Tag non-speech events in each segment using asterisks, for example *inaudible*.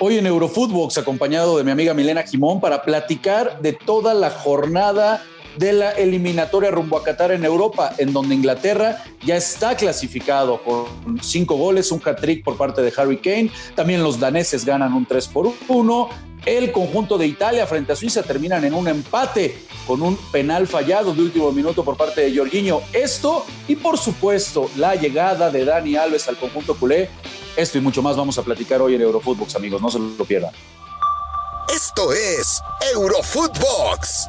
hoy en Eurofootbox, acompañado de mi amiga Milena Jimón, para platicar de toda la jornada de la eliminatoria rumbo a Qatar en Europa, en donde Inglaterra ya está clasificado con cinco goles, un hat-trick por parte de Harry Kane. También los daneses ganan un 3 por 1. El conjunto de Italia frente a Suiza terminan en un empate con un penal fallado de último minuto por parte de Jorginho. Esto y por supuesto la llegada de Dani Alves al conjunto culé. Esto y mucho más vamos a platicar hoy en Eurofootbox, amigos, no se lo pierdan. Esto es Eurofootbox,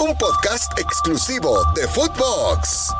un podcast exclusivo de Footbox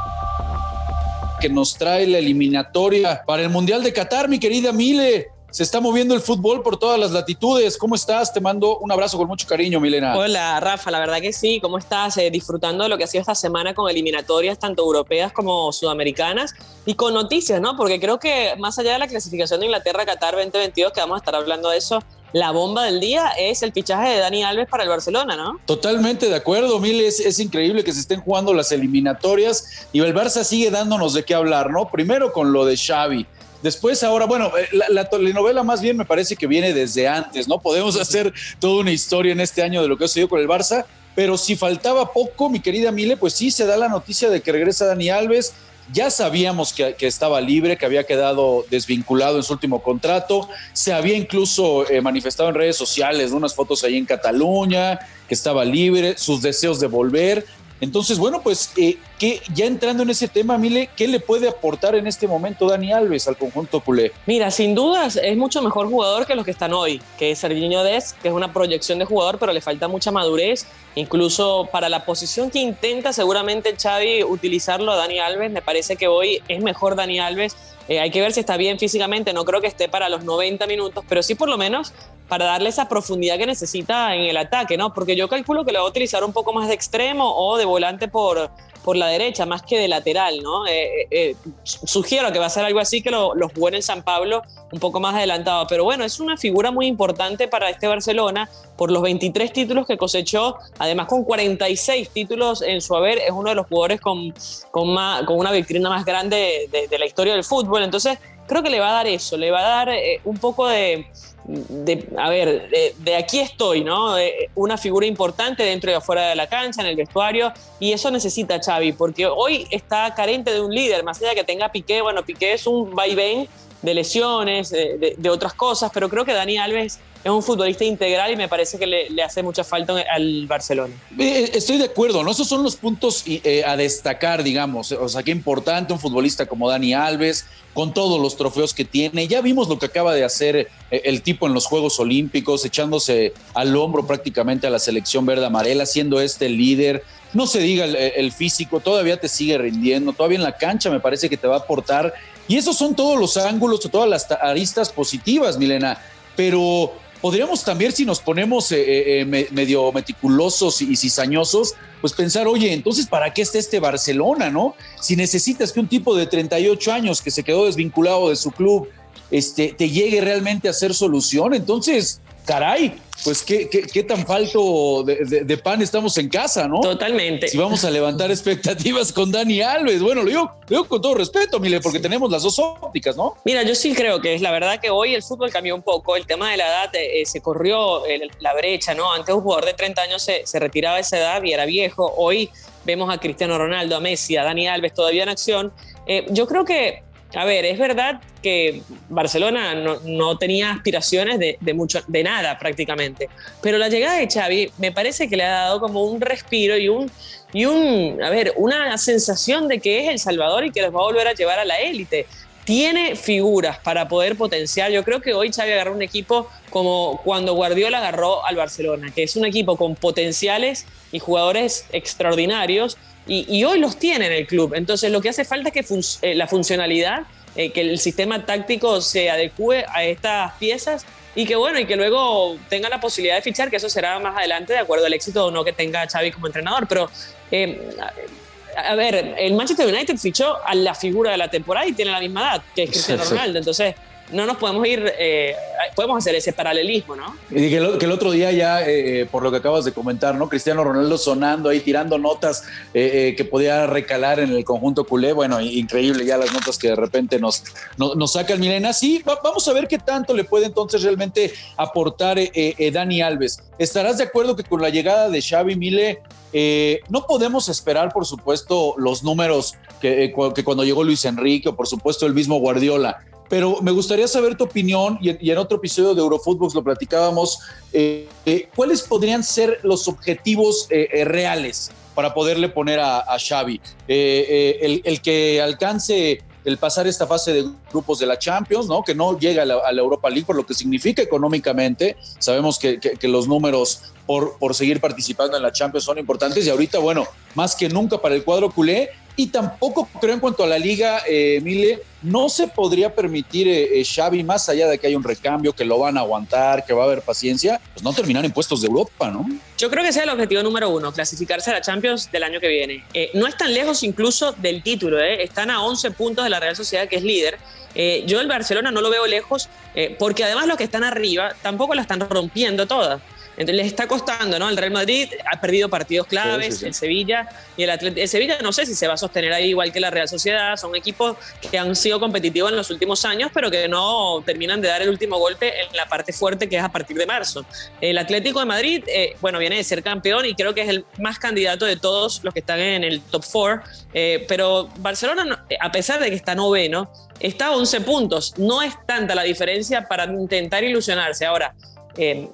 que nos trae la eliminatoria para el Mundial de Qatar, mi querida Mile. Se está moviendo el fútbol por todas las latitudes. ¿Cómo estás? Te mando un abrazo con mucho cariño, Milena. Hola, Rafa. La verdad que sí. ¿Cómo estás? Eh, disfrutando de lo que ha sido esta semana con eliminatorias tanto europeas como sudamericanas y con noticias, ¿no? Porque creo que más allá de la clasificación de Inglaterra Qatar 2022, que vamos a estar hablando de eso, la bomba del día es el fichaje de Dani Alves para el Barcelona, ¿no? Totalmente de acuerdo, Mil. Es, es, increíble que se estén jugando las eliminatorias y el Barça sigue dándonos de qué hablar, ¿no? Primero con lo de Xavi Después, ahora, bueno, eh, la, telenovela más bien me parece que viene desde antes, ¿no? Podemos hacer toda una historia en este año de lo que ha sucedido con el Barça, pero si faltaba poco, mi querida Mile, pues sí, se da la noticia de que regresa Dani Alves. Ya sabíamos que, estaba libre, que había quedado desvinculado en su último contrato. Se había incluso eh, manifestado en redes sociales, unas fotos ahí en Cataluña, que estaba libre, sus deseos de volver. Entonces, bueno, pues eh, ya entrando en ese tema, Mile, ¿qué le puede aportar en este momento Dani Alves al conjunto culé? Mira, sin dudas es mucho mejor jugador que los que están hoy, que es Serginho Des, que es una proyección de jugador, pero le falta mucha madurez. Incluso para la posición que intenta seguramente Xavi utilizarlo a Dani Alves, me parece que hoy es mejor Dani Alves. Eh, hay que ver si está bien físicamente, no creo que esté para los 90 minutos, pero sí por lo menos para darle esa profundidad que necesita en el ataque, ¿no? Porque yo calculo que lo va a utilizar un poco más de extremo o de volante por, por la derecha, más que de lateral, ¿no? Eh, eh, eh, sugiero que va a ser algo así que lo, los jugó en San Pablo un poco más adelantado. Pero bueno, es una figura muy importante para este Barcelona por los 23 títulos que cosechó, además con 46 títulos en su haber, es uno de los jugadores con, con, más, con una vitrina más grande de, de, la historia del fútbol. Entonces, creo que le va a dar eso, le va a dar un poco de de, a ver, de, aquí estoy, ¿no? una figura importante dentro y afuera de la cancha, en el vestuario, y eso necesita Xavi, porque hoy está carente de un líder, más allá de que tenga Piqué, bueno, Piqué es un vaivén de lesiones, de, otras cosas, pero creo que Dani Alves es un futbolista integral y me parece que le, hace mucha falta al Barcelona. Eh, estoy de acuerdo, ¿no? Esos son los puntos eh, a destacar, digamos. O sea, qué importante un futbolista como Dani Alves, con todos los trofeos que tiene. Ya vimos lo que acaba de hacer eh, el tipo en los Juegos Olímpicos, echándose al hombro prácticamente a la selección verde amarela, siendo este el líder. No se diga el, físico, todavía te sigue rindiendo, todavía en la cancha me parece que te va a aportar. Y esos son todos los ángulos, todas las aristas positivas, Milena. Pero podríamos también, si nos ponemos eh, eh, eh, medio meticulosos y cizañosos, pues pensar, oye, entonces, ¿para qué está este Barcelona, no? Si necesitas que un tipo de 38 años que se quedó desvinculado de su club este, te llegue realmente a hacer solución, entonces, caray, pues qué, qué, tan falto de, pan estamos en casa, ¿no? Totalmente. Si vamos a levantar *laughs* expectativas con Dani Alves. Bueno, lo digo, digo con todo respeto, Mile, porque tenemos las dos ópticas, ¿no? Mira, yo sí creo que es la verdad que hoy el fútbol cambió un poco. El tema de la edad eh, se corrió la brecha, ¿no? Antes un jugador de 30 años se, se retiraba a esa edad y era viejo. Hoy vemos a Cristiano Ronaldo, a Messi, a Dani Alves todavía en acción. Eh, yo creo que a ver, es verdad que Barcelona no, tenía aspiraciones de, mucho, de nada prácticamente, pero la llegada de Xavi me parece que le ha dado como un respiro y un, y un, a ver, una sensación de que es el Salvador y que los va a volver a llevar a la élite. Tiene figuras para poder potenciar. Yo creo que hoy Xavi agarró un equipo como cuando Guardiola agarró al Barcelona, que es un equipo con potenciales y jugadores extraordinarios y, hoy los tiene en el club. Entonces lo que hace falta es que eh, la funcionalidad, eh, que el sistema táctico se adecue a estas piezas y que bueno, y que luego tenga la posibilidad de fichar, que eso será más adelante de acuerdo al éxito o no que tenga Xavi como entrenador. Pero eh, a ver, el Manchester United fichó a la figura de la temporada y tiene la misma edad que Cristiano Ronaldo. Entonces, no nos podemos ir, eh, podemos hacer ese paralelismo, ¿no? Y que el, otro día ya, eh, por lo que acabas de comentar, ¿no? Cristiano Ronaldo sonando ahí, tirando notas eh, que podía recalar en el conjunto culé, bueno, increíble ya las notas que de repente nos, nos, sacan Milena. Sí, vamos a ver qué tanto le puede entonces realmente aportar Dani Alves. ¿Estarás de acuerdo que con la llegada de Xavi Mile no podemos esperar, por supuesto, los números que, cuando llegó Luis Enrique o por supuesto el mismo Guardiola pero me gustaría saber tu opinión, y, en otro episodio de Eurofootbox lo platicábamos, eh, eh, ¿cuáles podrían ser los objetivos eh, reales para poderle poner a, Xavi? El, que alcance el pasar esta fase de grupos de la Champions, ¿no? que no llega a la, Europa League por lo que significa económicamente. Sabemos que, los números por, por seguir participando en la Champions son importantes y ahorita, bueno, más que nunca para el cuadro culé y tampoco creo en cuanto a la liga, eh, Mile, no se podría permitir eh, eh, Xavi, más allá de que hay un recambio, que lo van a aguantar, que va a haber paciencia, pues no terminar en puestos de Europa, ¿no? Yo creo que ese es el objetivo número uno, clasificarse a la Champions del año que viene. no están lejos incluso del título, están a 11 puntos de la Real Sociedad, que es líder. yo el Barcelona no lo veo lejos, porque además los que están arriba tampoco la están rompiendo todas. Entonces les está costando, ¿no? El Real Madrid ha perdido partidos claves, el Sevilla y el Atlético. El Sevilla no sé si se va a sostener ahí igual que la Real Sociedad, son equipos que han sido competitivos en los últimos años, pero que no terminan de dar el último golpe en la parte fuerte que es a partir de marzo. El Atlético de Madrid, eh, bueno, viene de ser campeón y creo que es el más candidato de todos los que están en el top 4, eh, pero Barcelona, a pesar de que está noveno, está a 11 puntos. No es tanta la diferencia para intentar ilusionarse. Ahora, eh,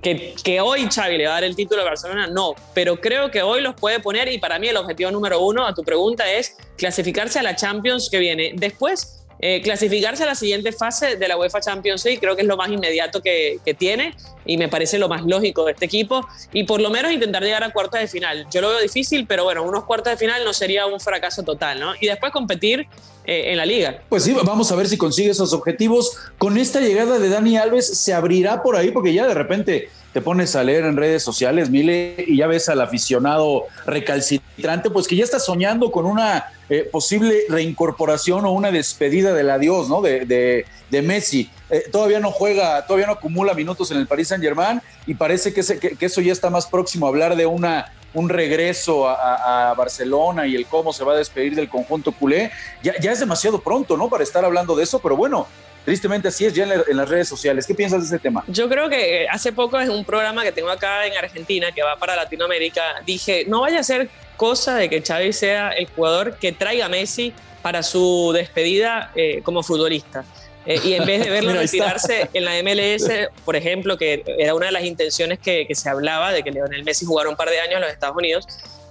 que, hoy Xavi le va a dar el título a Barcelona, no, pero creo que hoy los puede poner y para mí el objetivo número uno a tu pregunta es clasificarse a la Champions que viene. Después, eh, clasificarse a la siguiente fase de la UEFA Champions League creo que es lo más inmediato que, tiene y me parece lo más lógico de este equipo y por lo menos intentar llegar a cuartos de final. Yo lo veo difícil, pero bueno, unos cuartos de final no sería un fracaso total, ¿no? Y después competir eh, en la liga. Pues sí, vamos a ver si consigue esos objetivos. Con esta llegada de Dani Alves, ¿se abrirá por ahí? Porque ya de repente te pones a leer en redes sociales, Mile, y ya ves al aficionado recalcitrante, pues que ya está soñando con una eh, posible reincorporación o una despedida del adiós, ¿no? De, de, Messi. Eh, todavía no juega, todavía no acumula minutos en el Paris Saint Germain y parece que, que, eso ya está más próximo a hablar de una un regreso a, Barcelona y el cómo se va a despedir del conjunto culé, ya es demasiado pronto, ¿no? Para estar hablando de eso, pero bueno, Tristemente así es ya en, las redes sociales. ¿Qué piensas de ese tema? Yo creo que hace poco en un programa que tengo acá en Argentina que va para Latinoamérica, dije, no vaya a ser cosa de que Xavi sea el jugador que traiga a Messi para su despedida eh, como futbolista. Eh, y en vez de *laughs* verlo retirarse en la MLS, por ejemplo, que era una de las intenciones que, que, se hablaba de que Leonel Messi jugara un par de años en los Estados Unidos,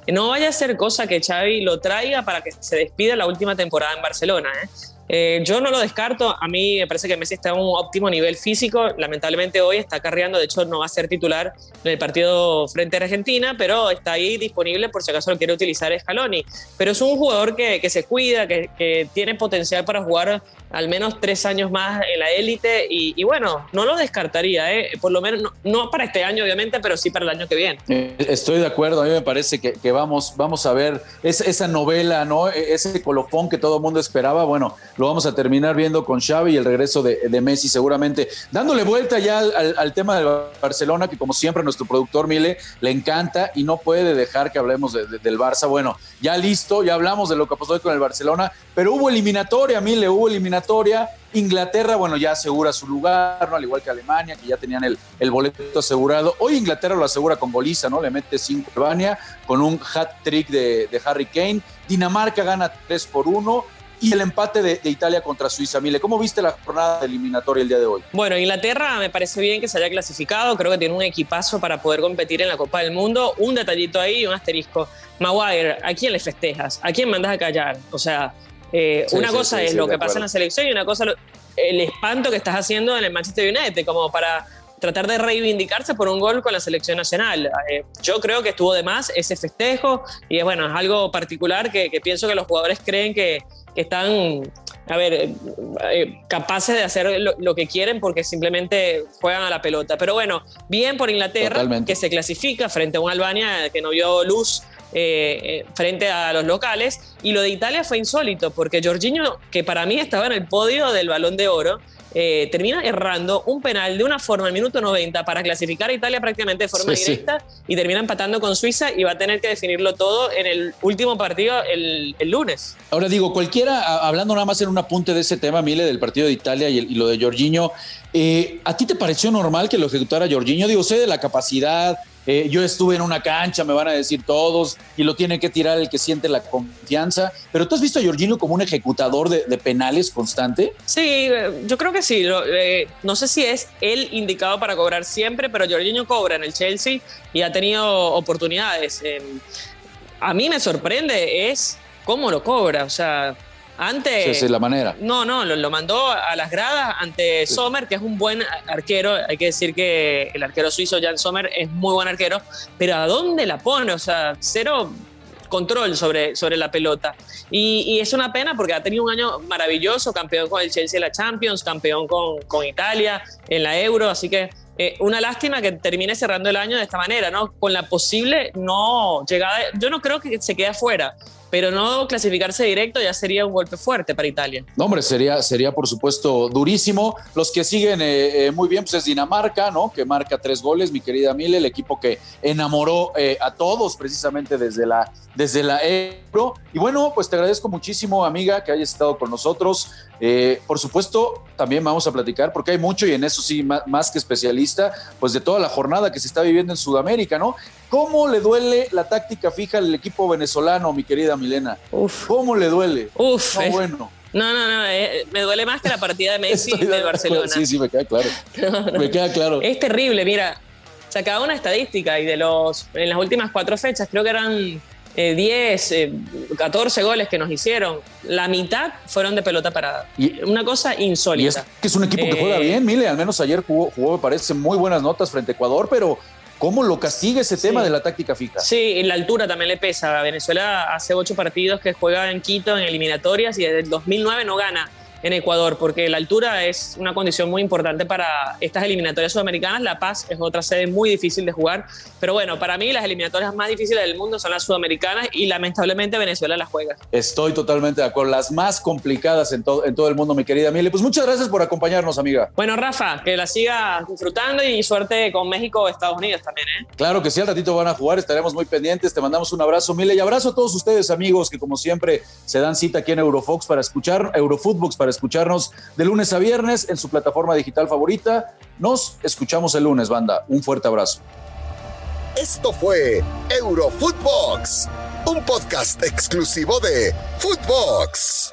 no vaya a ser cosa que Xavi lo traiga para que se despida la última temporada en Barcelona. ¿eh? Eh, yo no lo descarto, a mí me parece que Messi está en un óptimo nivel físico, lamentablemente hoy está carreando, de hecho no va a ser titular en el partido frente a Argentina, pero está ahí disponible por si acaso lo quiere utilizar Scaloni. Pero es un jugador que, que se cuida, que, que, tiene potencial para jugar al menos tres años más en la élite y, bueno, no lo descartaría, ¿eh? por lo menos no, para este año obviamente, pero sí para el año que viene. Eh, estoy de acuerdo, a mí me parece que, que vamos, vamos a ver esa, esa novela, ¿no? E, ese colofón que todo el mundo esperaba, bueno, lo vamos a terminar viendo con Xavi y el regreso de, Messi seguramente. Dándole vuelta ya al, tema del Barcelona, que como siempre nuestro productor Mile le encanta y no puede dejar que hablemos del Barça. Bueno, ya listo, ya hablamos de lo que pasó con el Barcelona, pero hubo eliminatoria, Mile, hubo eliminatoria. Inglaterra, bueno, ya asegura su lugar, ¿no? Al igual que Alemania, que ya tenían el, boleto asegurado. Hoy Inglaterra lo asegura con goliza, ¿no? Le mete 5 a Albania con un hat trick de, de, Harry Kane. Dinamarca gana 3 por 1 y el empate de, Italia contra Suiza. Mile, ¿cómo viste la jornada eliminatoria el día de hoy? Bueno, Inglaterra me parece bien que se haya clasificado, creo que tiene un equipazo para poder competir en la Copa del Mundo. Un detallito ahí, un asterisco. Maguire, ¿a quién le festejas? ¿A quién mandas a callar? O sea, eh, una cosa es lo que pasa en la selección y una cosa el espanto que estás haciendo en el Manchester United, como para tratar de reivindicarse por un gol con la selección nacional. Eh, yo creo que estuvo de más ese festejo y es bueno, es algo particular que, que pienso que los jugadores creen que, que están, a ver, eh, capaces de hacer lo, que quieren porque simplemente juegan a la pelota. Pero bueno, bien por Inglaterra, que se clasifica frente a un Albania que no vio luz eh, eh, frente a los locales. Y lo de Italia fue insólito, porque Jorginho, que para mí estaba en el podio del balón de oro, eh, termina errando un penal de una forma al minuto 90 para clasificar a Italia prácticamente de forma directa y termina empatando con Suiza y va a tener que definirlo todo en el último partido el, lunes. Ahora digo, cualquiera, hablando nada más en un apunte de ese tema, Mile, del partido de Italia y, y lo de Jorginho, eh, ¿A ti te pareció normal que lo ejecutara Jorginho? Digo, sé de la capacidad, eh, yo estuve en una cancha, me van a decir todos, y lo tiene que tirar el que siente la confianza, pero ¿tú has visto a Jorginho como un ejecutador de, penales constante? Sí, eh, yo creo que sí. no sé si es el indicado para cobrar siempre, pero Jorginho cobra en el Chelsea y ha tenido oportunidades. a mí me sorprende es cómo lo cobra, o sea antes. Sí, es la manera. No, no, lo, mandó a las gradas ante Sommer, que es un buen arquero. Hay que decir que el arquero suizo Jan Sommer es muy buen arquero, pero ¿a dónde la pone? O sea, cero control sobre, sobre la pelota. Y, es una pena porque ha tenido un año maravilloso, campeón con el Chelsea en la Champions, campeón con, con Italia en la Euro, así que eh, una lástima que termine cerrando el año de esta manera, ¿no? Con la posible no llegada, yo no creo que se quede afuera, pero no clasificarse directo ya sería un golpe fuerte para Italia. No, hombre, sería, sería por supuesto durísimo. Los que siguen eh, eh, muy bien, pues es Dinamarca, ¿no? Que marca tres goles, mi querida Mile, el equipo que enamoró eh, a todos precisamente desde la, desde la Euro. Y bueno, pues te agradezco muchísimo, amiga, que hayas estado con nosotros. por supuesto, también vamos a platicar, porque hay mucho y en eso sí, más, que especialista, pues de toda la jornada que se está viviendo en Sudamérica, ¿no? ¿Cómo le duele la táctica fija al equipo venezolano, mi querida Milena? Uf. ¿Cómo le duele? Uf. No, eh. bueno. No, no, no, eh, me duele más que la partida de *laughs* Messi de Barcelona. Sí, sí, me queda claro. *laughs* Me queda claro. Es terrible, mira, sacaba una estadística y de los, en las últimas cuatro fechas, creo que eran 10, eh, 14 goles que nos hicieron, la mitad fueron de pelota parada. Y, una cosa insólita. Y es que es un equipo que juega bien, Mile, al menos ayer jugó, jugó, me parece, muy buenas notas frente a Ecuador, pero ¿Cómo lo castiga ese tema de la táctica fija? Sí, en la altura también le pesa. Venezuela hace ocho partidos que juega en Quito en eliminatorias y desde el 2009 no gana en Ecuador, porque la altura es una condición muy importante para estas eliminatorias sudamericanas. La Paz es otra sede muy difícil de jugar, pero bueno, para mí las eliminatorias más difíciles del mundo son las sudamericanas y lamentablemente Venezuela las juega. Estoy totalmente de acuerdo, las más complicadas en, todo en todo el mundo, mi querida Mile. Pues muchas gracias por acompañarnos, amiga. Bueno, Rafa, que la sigas disfrutando y suerte con México Estados Unidos también, ¿eh? Claro que sí, al ratito van a jugar, estaremos muy pendientes. Te mandamos un abrazo, Mile, y abrazo a todos ustedes, amigos, que como siempre se dan cita aquí en Eurofox para escuchar, Eurofootbox escucharnos de lunes a viernes en su plataforma digital favorita. Nos escuchamos el lunes, banda. Un fuerte abrazo. Esto fue Eurofootbox, un podcast exclusivo de Footbox.